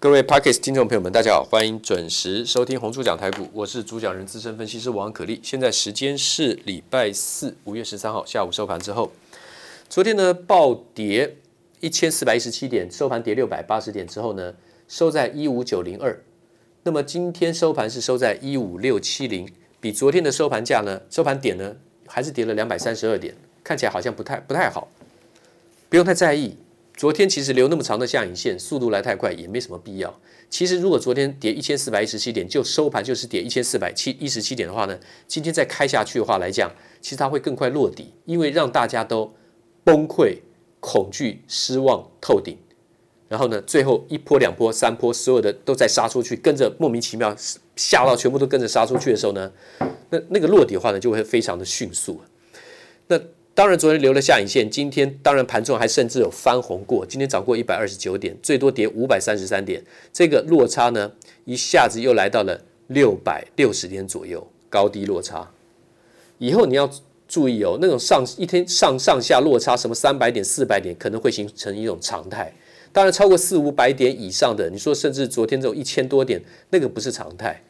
各位 Podcast 听众朋友们，大家好，欢迎准时收听红猪讲台股，我是主讲人资深分析师王可立。现在时间是礼拜四五月十三号下午收盘之后，昨天呢暴跌一千四百一十七点，收盘跌六百八十点之后呢，收在一五九零二。那么今天收盘是收在一五六七零，比昨天的收盘价呢，收盘点呢还是跌了两百三十二点，看起来好像不太不太好，不用太在意。昨天其实留那么长的下影线，速度来太快也没什么必要。其实如果昨天跌一千四百一十七点，就收盘就是跌一千四百七一十七点的话呢，今天再开下去的话来讲，其实它会更快落底，因为让大家都崩溃、恐惧、失望透顶，然后呢，最后一波、两波、三波，所有的都在杀出去，跟着莫名其妙吓到全部都跟着杀出去的时候呢，那那个落底的话呢，就会非常的迅速。那。当然，昨天留了下影线，今天当然盘中还甚至有翻红过。今天涨过一百二十九点，最多跌五百三十三点，这个落差呢，一下子又来到了六百六十点左右，高低落差。以后你要注意哦，那种上一天上上下落差，什么三百点、四百点，可能会形成一种常态。当然，超过四五百点以上的，你说甚至昨天这种一千多点，那个不是常态。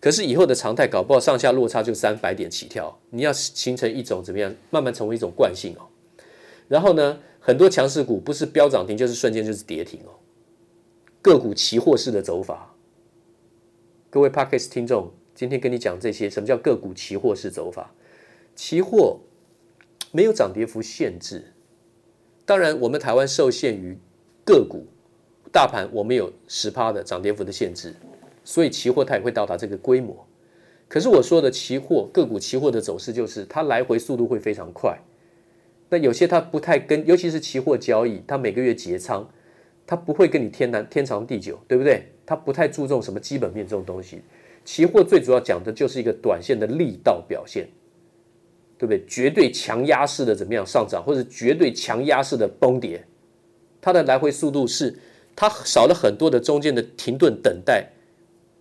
可是以后的常态，搞不好上下落差就三百点起跳。你要形成一种怎么样，慢慢成为一种惯性哦。然后呢，很多强势股不是飙涨停，就是瞬间就是跌停哦。个股期货式的走法，各位 Podcast 听众，今天跟你讲这些，什么叫个股期货式走法？期货没有涨跌幅限制，当然我们台湾受限于个股大盘，我们有十趴的涨跌幅的限制。所以期货它也会到达这个规模，可是我说的期货个股期货的走势就是它来回速度会非常快。那有些它不太跟，尤其是期货交易，它每个月结仓，它不会跟你天南天长地久，对不对？它不太注重什么基本面这种东西。期货最主要讲的就是一个短线的力道表现，对不对？绝对强压式的怎么样上涨，或者绝对强压式的崩跌，它的来回速度是它少了很多的中间的停顿等待。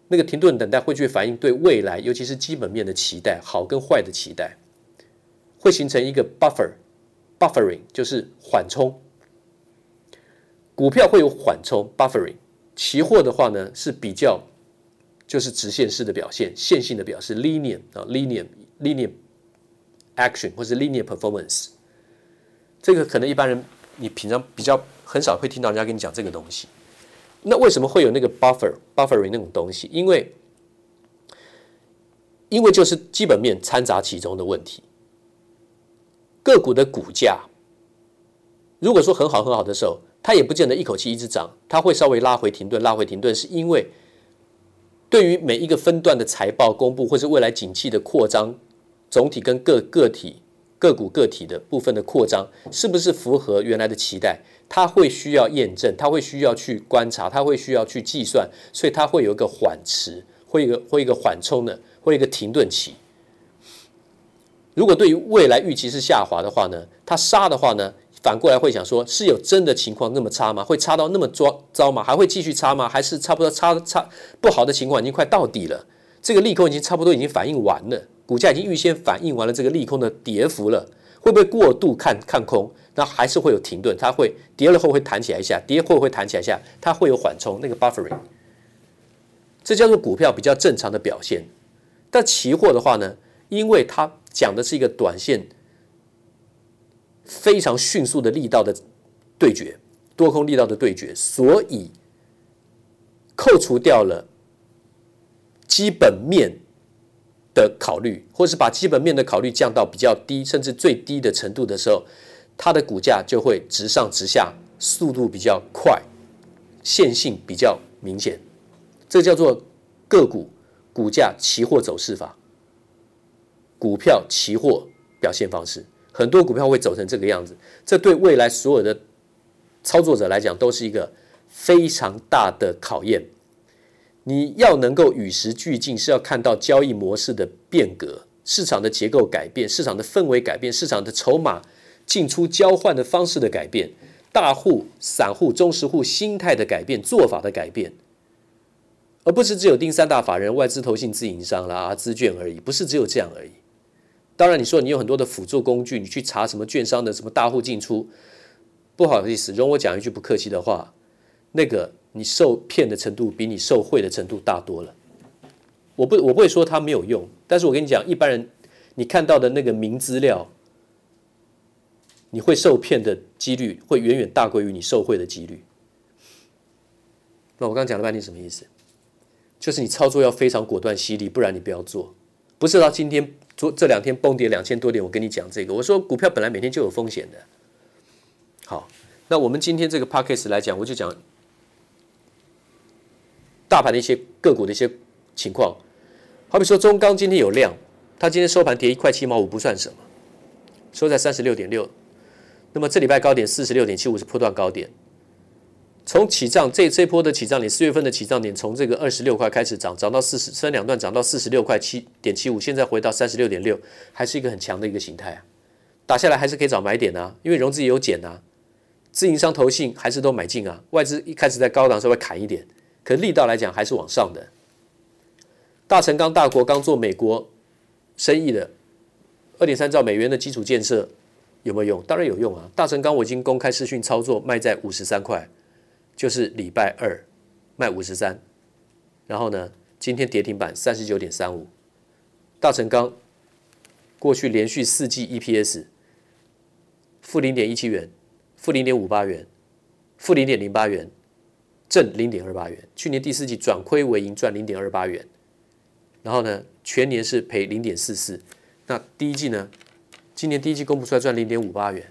那个停顿等待会去反映对未来，尤其是基本面的期待，好跟坏的期待，会形成一个 buffer，buffering 就是缓冲。股票会有缓冲 buffering，期货的话呢是比较就是直线式的表现，线性的表示 linear 啊 linear linear action 或是 linear performance。这个可能一般人你平常比较很少会听到人家跟你讲这个东西。那为什么会有那个 buffer buffering 那种东西？因为，因为就是基本面掺杂其中的问题。个股的股价，如果说很好很好的时候，它也不见得一口气一直涨，它会稍微拉回停顿，拉回停顿，是因为对于每一个分段的财报公布，或是未来景气的扩张，总体跟个个体。个股个体的部分的扩张是不是符合原来的期待？它会需要验证，它会需要去观察，它会需要去计算，所以它会有一个缓持，会有一个会一个缓冲的，会有一个停顿期。如果对于未来预期是下滑的话呢，它杀的话呢，反过来会想说，是有真的情况那么差吗？会差到那么糟糟吗？还会继续差吗？还是差不多差差不好的情况已经快到底了？这个利空已经差不多已经反应完了。股价已经预先反映完了这个利空的跌幅了，会不会过度看看空？那还是会有停顿，它会跌了后会弹起来一下，跌后会弹起来一下，它会有缓冲，那个 buffering，这叫做股票比较正常的表现。但期货的话呢，因为它讲的是一个短线非常迅速的力道的对决，多空力道的对决，所以扣除掉了基本面。的考虑，或是把基本面的考虑降到比较低，甚至最低的程度的时候，它的股价就会直上直下，速度比较快，线性比较明显。这叫做个股股价期货走势法，股票期货表现方式，很多股票会走成这个样子。这对未来所有的操作者来讲，都是一个非常大的考验。你要能够与时俱进，是要看到交易模式的变革、市场的结构改变、市场的氛围改变、市场的筹码进出交换的方式的改变、大户、散户、中实户心态的改变、做法的改变，而不是只有盯三大法人、外资、投信、自营商啦、资券而已，不是只有这样而已。当然，你说你有很多的辅助工具，你去查什么券商的什么大户进出，不好意思，容我讲一句不客气的话，那个。你受骗的程度比你受贿的程度大多了。我不我不会说它没有用，但是我跟你讲，一般人你看到的那个明资料，你会受骗的几率会远远大过于你受贿的几率。那我刚刚讲了半天什么意思？就是你操作要非常果断犀利，不然你不要做。不是到今天昨这两天崩跌两千多点，我跟你讲这个，我说股票本来每天就有风险的。好，那我们今天这个 podcast 来讲，我就讲大盘的一些个股的一些情况。好比说中钢今天有量，它今天收盘跌一块七毛五不算什么，收在三十六点六。那么这礼拜高点四十六点七五是波段高点。从起涨这这波的起涨点，四月份的起涨点，从这个二十六块开始涨，涨到四十，分两段涨到四十六块七点七五，现在回到三十六点六，还是一个很强的一个形态啊。打下来还是可以找买点啊，因为融资也有减啊，自营商投信还是都买进啊，外资一开始在高档稍微砍一点，可力道来讲还是往上的。大成钢、大国刚做美国生意的二点三兆美元的基础建设有没有用？当然有用啊。大成钢我已经公开视讯操作，卖在五十三块。就是礼拜二卖五十三，然后呢，今天跌停板三十九点三五。大成钢过去连续四季 EPS 负零点一七元，负零点五八元，负零点零八元，正零点二八元。去年第四季转亏为盈，赚零点二八元。然后呢，全年是赔零点四四。那第一季呢？今年第一季公布出来赚零点五八元。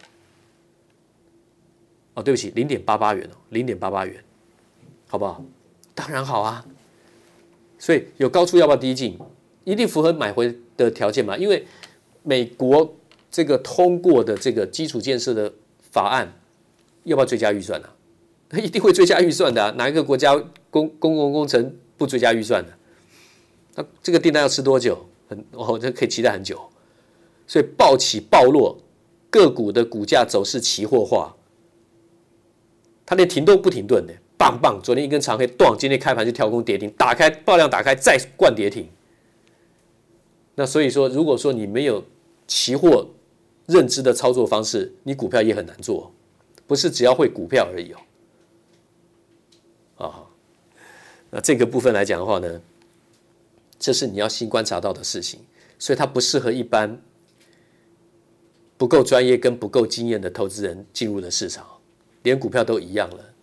哦，对不起，零点八八元哦，零点八八元，好不好？当然好啊。所以有高出要不要低进？一定符合买回的条件嘛？因为美国这个通过的这个基础建设的法案，要不要追加预算呢、啊？他一定会追加预算的、啊。哪一个国家公公共工程不追加预算的？那这个订单要吃多久？很哦，这可以期待很久。所以暴起暴落，个股的股价走势期货化。它连停都不停顿的，棒棒！昨天一根长黑，断，今天开盘就跳空跌停，打开爆量打开再灌跌停。那所以说，如果说你没有期货认知的操作方式，你股票也很难做，不是只要会股票而已哦。啊，那这个部分来讲的话呢，这是你要新观察到的事情，所以它不适合一般不够专业跟不够经验的投资人进入的市场。连股票都一样了，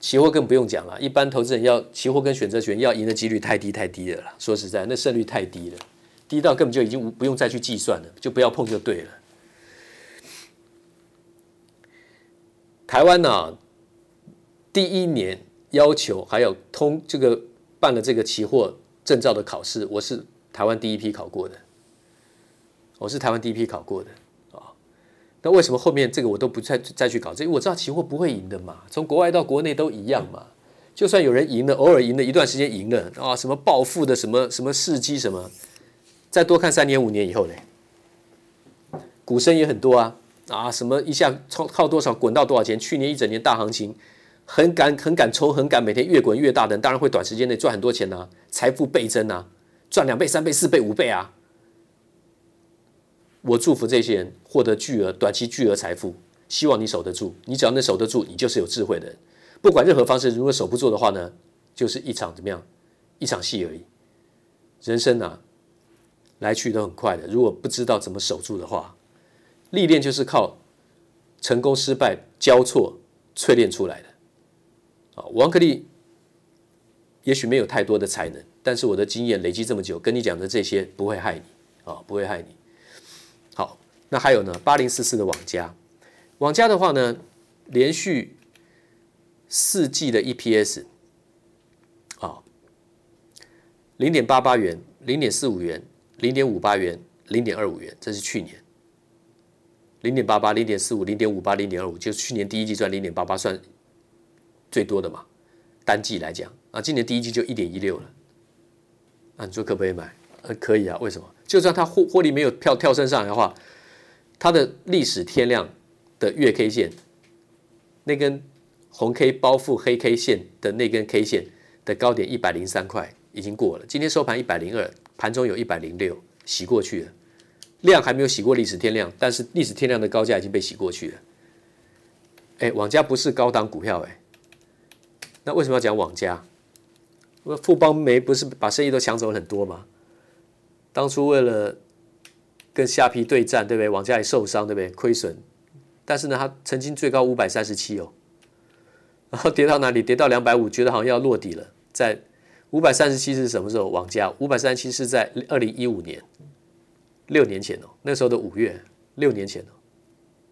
期货更不用讲了。一般投资人要期货跟选择权要赢的几率太低太低了啦。说实在，那胜率太低了，低到根本就已经不用再去计算了，就不要碰就对了。台湾呢、啊，第一年要求还有通这个办了这个期货证照的考试，我是台湾第一批考过的，我是台湾第一批考过的啊。那为什么后面这个我都不再再去搞？这因为我知道期货不会赢的嘛，从国外到国内都一样嘛。就算有人赢了，偶尔赢了一段时间赢了啊，什么暴富的什么什么事迹什么，再多看三年五年以后嘞，股神也很多啊啊，什么一下靠靠多少滚到多少钱？去年一整年大行情，很敢很敢冲，很敢每天越滚越大的人，当然会短时间内赚很多钱呐、财富倍增啊，赚两倍、三倍、四倍、五倍啊。我祝福这些人获得巨额、短期巨额财富，希望你守得住。你只要能守得住，你就是有智慧的人。不管任何方式，如果守不住的话呢，就是一场怎么样？一场戏而已。人生啊，来去都很快的。如果不知道怎么守住的话，历练就是靠成功、失败交错淬炼出来的。王可立也许没有太多的才能，但是我的经验累积这么久，跟你讲的这些不会害你啊，不会害你。好那还有呢？八零四四的网家，网家的话呢，连续四季的 EPS 啊，零点八八元、零点四五元、零点五八元、零点二五元，这是去年零点八八、零点四五、零点五八、零点二五，就是去年第一季赚零点八八算最多的嘛，单季来讲啊，今年第一季就一点一六了，啊，你说可不可以买？呃，可以啊，为什么？就算它获获利没有跳跳升上来的话。它的历史天量的月 K 线，那根红 K 包覆黑 K 线的那根 K 线的高点一百零三块已经过了，今天收盘一百零二，盘中有一百零六，洗过去了，量还没有洗过历史天量，但是历史天量的高价已经被洗过去了。哎，网家不是高档股票哎，那为什么要讲网家？富邦媒不是把生意都抢走了很多吗？当初为了跟虾皮对战，对不对？网家也受伤，对不对？亏损。但是呢，它曾经最高五百三十七哦，然后跌到哪里？跌到两百五，觉得好像要落底了。在五百三十七是什么时候？网家五百三十七是在二零一五年，六年前哦，那时候的五月，六年前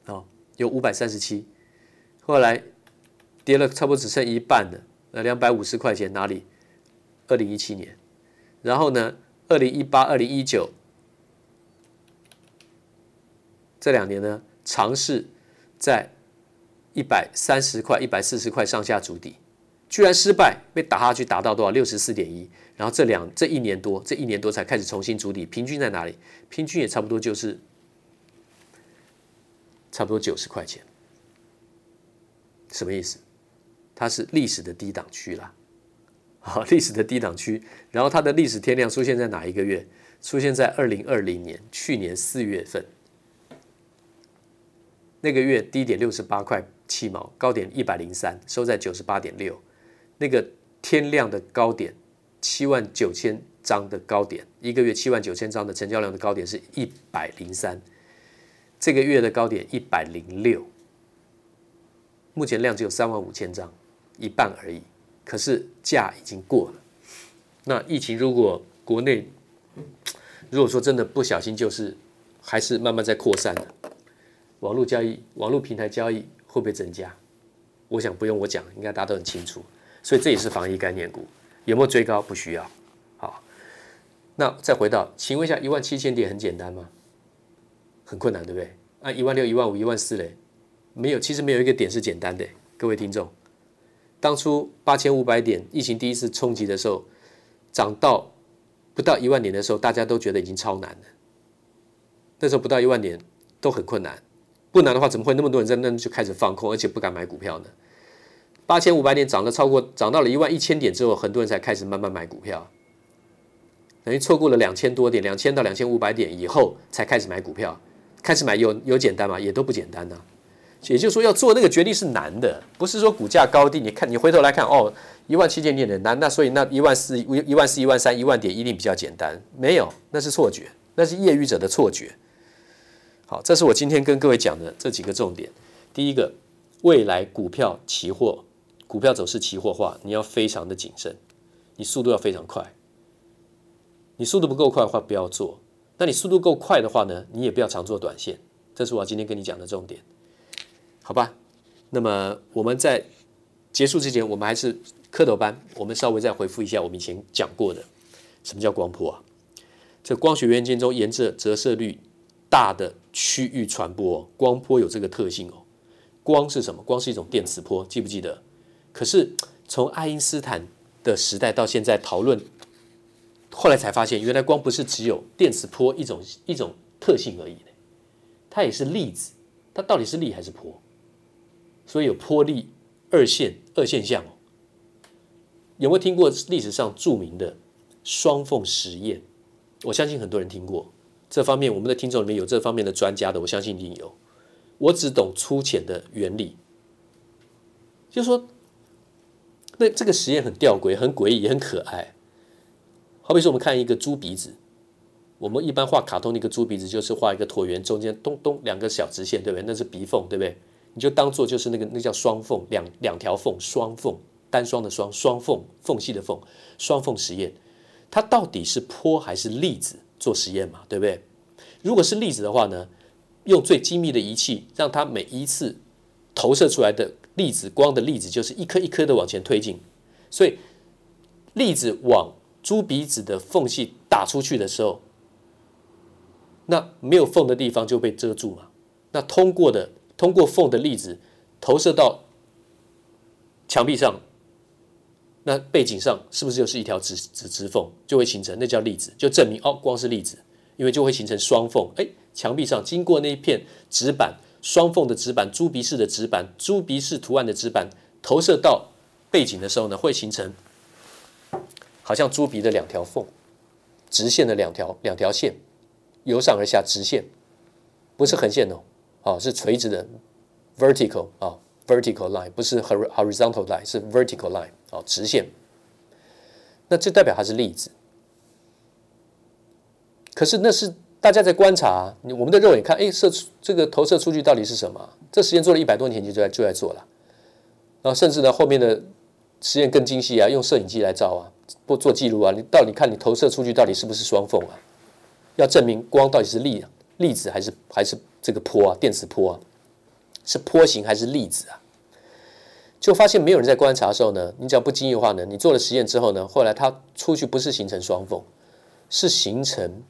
哦，哦，有五百三十七，后来跌了差不多只剩一半了，呃，两百五十块钱哪里？二零一七年，然后呢，二零一八、二零一九这两年呢，尝试在一百三十块、一百四十块上下筑底，居然失败，被打下去，打到多少？六十四点一。然后这两这一年多，这一年多才开始重新筑底，平均在哪里？平均也差不多就是差不多九十块钱。什么意思？它是历史的低档区了。好，历史的低档区，然后它的历史天量出现在哪一个月？出现在二零二零年，去年四月份，那个月低点六十八块七毛，高点一百零三，收在九十八点六，那个天量的高点七万九千张的高点，一个月七万九千张的成交量的高点是一百零三，这个月的高点一百零六，目前量只有三万五千张，一半而已。可是价已经过了，那疫情如果国内如果说真的不小心，就是还是慢慢在扩散的，网络交易、网络平台交易会不会增加？我想不用我讲，应该大家都很清楚。所以这也是防疫概念股，有没有追高？不需要。好，那再回到，请问一下，一万七千点很简单吗？很困难，对不对？啊，一万六、一万五、一万四嘞，没有，其实没有一个点是简单的，各位听众。当初八千五百点疫情第一次冲击的时候，涨到不到一万点的时候，大家都觉得已经超难了。那时候不到一万点都很困难，不难的话，怎么会那么多人在那就开始放空，而且不敢买股票呢？八千五百点涨了超过涨到了一万一千点之后，很多人才开始慢慢买股票，等于错过了两千多点，两千到两千五百点以后才开始买股票，开始买有有简单吗？也都不简单呢、啊。也就是说，要做那个决定是难的，不是说股价高低。你看，你回头来看，哦，一万七千点的难，那所以那一万四、一万四、一万三、一万点一定比较简单？没有，那是错觉，那是业余者的错觉。好，这是我今天跟各位讲的这几个重点。第一个，未来股票期货、股票走势期货化，你要非常的谨慎，你速度要非常快。你速度不够快的话，不要做；那你速度够快的话呢，你也不要常做短线。这是我今天跟你讲的重点。好吧，那么我们在结束之前，我们还是蝌蚪班，我们稍微再回复一下我们以前讲过的，什么叫光波啊？这光学元件中沿着折射率大的区域传播，光波有这个特性哦。光是什么？光是一种电磁波，记不记得？可是从爱因斯坦的时代到现在讨论，后来才发现，原来光不是只有电磁波一种一种特性而已，它也是粒子，它到底是粒还是波？所以有波粒二现二现象，有没有听过历史上著名的双缝实验？我相信很多人听过这方面，我们的听众里面有这方面的专家的，我相信一定有。我只懂粗浅的原理，就说，那这个实验很吊诡、很诡异、也很可爱。好比说，我们看一个猪鼻子，我们一般画卡通的一个猪鼻子，就是画一个椭圆，中间咚咚两个小直线，对不对？那是鼻缝，对不对？你就当做就是那个那叫双缝，两两条缝，双缝，单双的双，双缝，缝隙的缝，双缝实验，它到底是波还是粒子做实验嘛？对不对？如果是粒子的话呢，用最精密的仪器，让它每一次投射出来的粒子光的粒子就是一颗一颗的往前推进，所以粒子往猪鼻子的缝隙打出去的时候，那没有缝的地方就被遮住嘛，那通过的。通过缝的粒子投射到墙壁上，那背景上是不是就是一条直直直缝，就会形成，那叫粒子，就证明哦，光是粒子，因为就会形成双缝。哎，墙壁上经过那一片纸板，双缝的纸板，猪鼻式的纸板，猪鼻式图案的纸板投射到背景的时候呢，会形成好像猪鼻的两条缝，直线的两条两条线，由上而下直线，不是横线哦。啊，是垂直的，vertical 啊，vertical line，不是 horizontal line，是 vertical line，哦，直线。那这代表它是粒子。可是那是大家在观察，我们的肉眼看，哎，射出这个投射出去到底是什么？这实验做了一百多年前就在就在做了，然后甚至呢后面的实验更精细啊，用摄影机来照啊，不做记录啊，你到底看你投射出去到底是不是双缝啊？要证明光到底是粒粒子还是还是这个坡啊，电磁波啊，是坡形还是粒子啊？就发现没有人在观察的时候呢，你只要不经意的话呢，你做了实验之后呢，后来它出去不是形成双缝，是形成。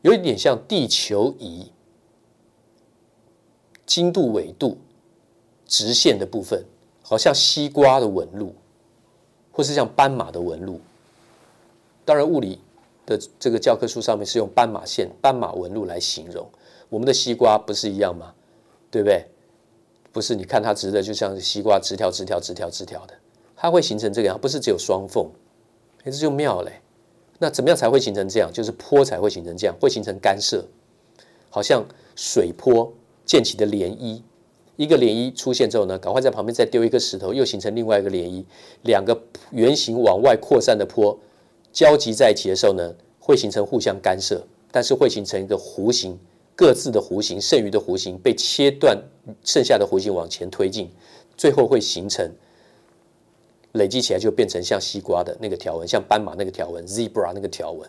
有一点像地球仪经度纬度直线的部分，好像西瓜的纹路，或是像斑马的纹路。当然，物理的这个教科书上面是用斑马线、斑马纹路来形容。我们的西瓜不是一样吗？对不对？不是，你看它直的，就像西瓜直条、直条、直条、直条的，它会形成这个样，不是只有双缝，哎，这就妙嘞。那怎么样才会形成这样？就是坡才会形成这样，会形成干涉，好像水波溅起的涟漪。一个涟漪出现之后呢，赶快在旁边再丢一个石头，又形成另外一个涟漪。两个圆形往外扩散的坡交集在一起的时候呢，会形成互相干涉，但是会形成一个弧形，各自的弧形，剩余的弧形被切断，剩下的弧形往前推进，最后会形成。累积起来就变成像西瓜的那个条纹，像斑马那个条纹，zebra 那个条纹，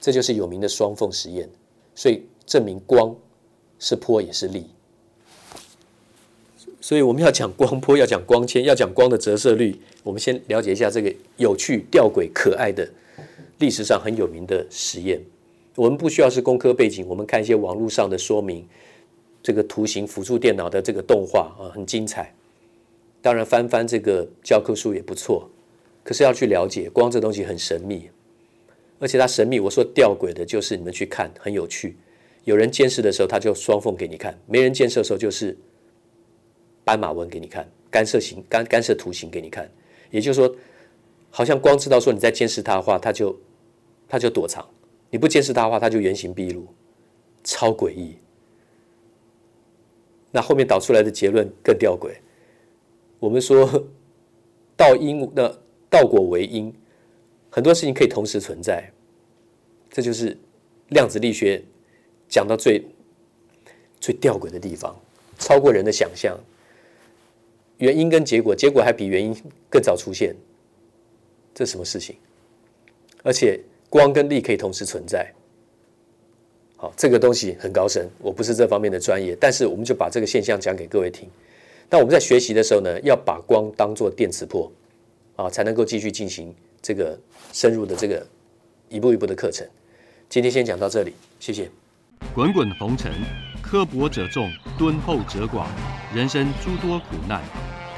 这就是有名的双缝实验。所以证明光是波也是粒。所以我们要讲光波，要讲光纤，要讲光的折射率，我们先了解一下这个有趣、吊诡、可爱的历史上很有名的实验。我们不需要是工科背景，我们看一些网络上的说明，这个图形辅助电脑的这个动画啊，很精彩。当然，翻翻这个教科书也不错，可是要去了解光这东西很神秘，而且它神秘。我说吊诡的，就是你们去看很有趣。有人监视的时候，他就双缝给你看；没人监视的时候，就是斑马纹给你看，干涉形干干涉图形给你看。也就是说，好像光知道说你在监视他的话，他就他就躲藏；你不监视他的话，他就原形毕露，超诡异。那后面导出来的结论更吊诡。我们说 道因的道果为因，很多事情可以同时存在，这就是量子力学讲到最最吊诡的地方，超过人的想象。原因跟结果，结果还比原因更早出现，这什么事情？而且光跟力可以同时存在。好，这个东西很高深，我不是这方面的专业，但是我们就把这个现象讲给各位听。那我们在学习的时候呢，要把光当作电磁波，啊，才能够继续进行这个深入的这个一步一步的课程。今天先讲到这里，谢谢。滚滚红尘，刻薄者众，敦厚者寡；人生诸多苦难，